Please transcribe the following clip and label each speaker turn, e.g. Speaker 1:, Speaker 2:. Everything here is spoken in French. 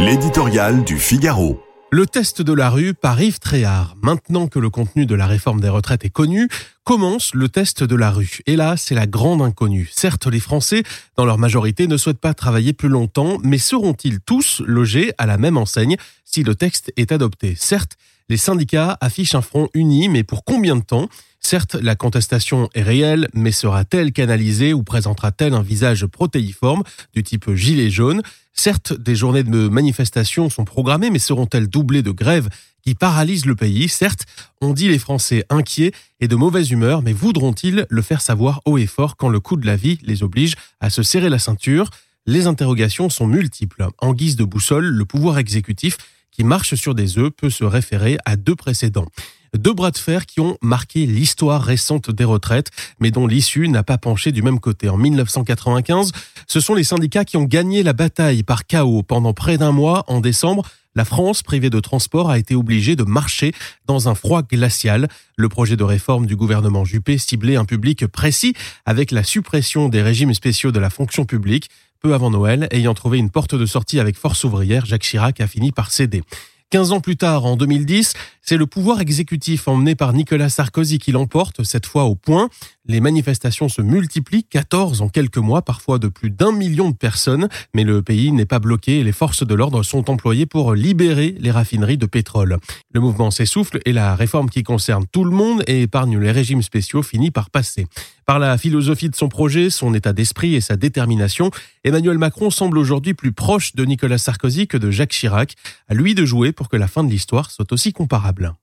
Speaker 1: L'éditorial du Figaro.
Speaker 2: Le test de la rue par Yves Tréhard. Maintenant que le contenu de la réforme des retraites est connu, commence le test de la rue. Et là, c'est la grande inconnue. Certes, les Français, dans leur majorité, ne souhaitent pas travailler plus longtemps, mais seront-ils tous logés à la même enseigne si le texte est adopté? Certes, les syndicats affichent un front uni, mais pour combien de temps? Certes, la contestation est réelle, mais sera-t-elle canalisée ou présentera-t-elle un visage protéiforme du type gilet jaune? Certes, des journées de manifestation sont programmées, mais seront-elles doublées de grèves qui paralysent le pays? Certes, on dit les Français inquiets et de mauvaise humeur, mais voudront-ils le faire savoir haut et fort quand le coût de la vie les oblige à se serrer la ceinture? Les interrogations sont multiples. En guise de boussole, le pouvoir exécutif qui marche sur des œufs peut se référer à deux précédents. Deux bras de fer qui ont marqué l'histoire récente des retraites, mais dont l'issue n'a pas penché du même côté. En 1995, ce sont les syndicats qui ont gagné la bataille par chaos. Pendant près d'un mois, en décembre, la France, privée de transport, a été obligée de marcher dans un froid glacial. Le projet de réforme du gouvernement Juppé ciblait un public précis avec la suppression des régimes spéciaux de la fonction publique. Peu avant Noël, ayant trouvé une porte de sortie avec force ouvrière, Jacques Chirac a fini par céder. 15 ans plus tard, en 2010, c'est le pouvoir exécutif emmené par Nicolas Sarkozy qui l'emporte, cette fois au point. Les manifestations se multiplient, 14 en quelques mois, parfois de plus d'un million de personnes, mais le pays n'est pas bloqué et les forces de l'ordre sont employées pour libérer les raffineries de pétrole. Le mouvement s'essouffle et la réforme qui concerne tout le monde et épargne les régimes spéciaux finit par passer. Par la philosophie de son projet, son état d'esprit et sa détermination, Emmanuel Macron semble aujourd'hui plus proche de Nicolas Sarkozy que de Jacques Chirac. À lui de jouer pour que la fin de l'histoire soit aussi comparable.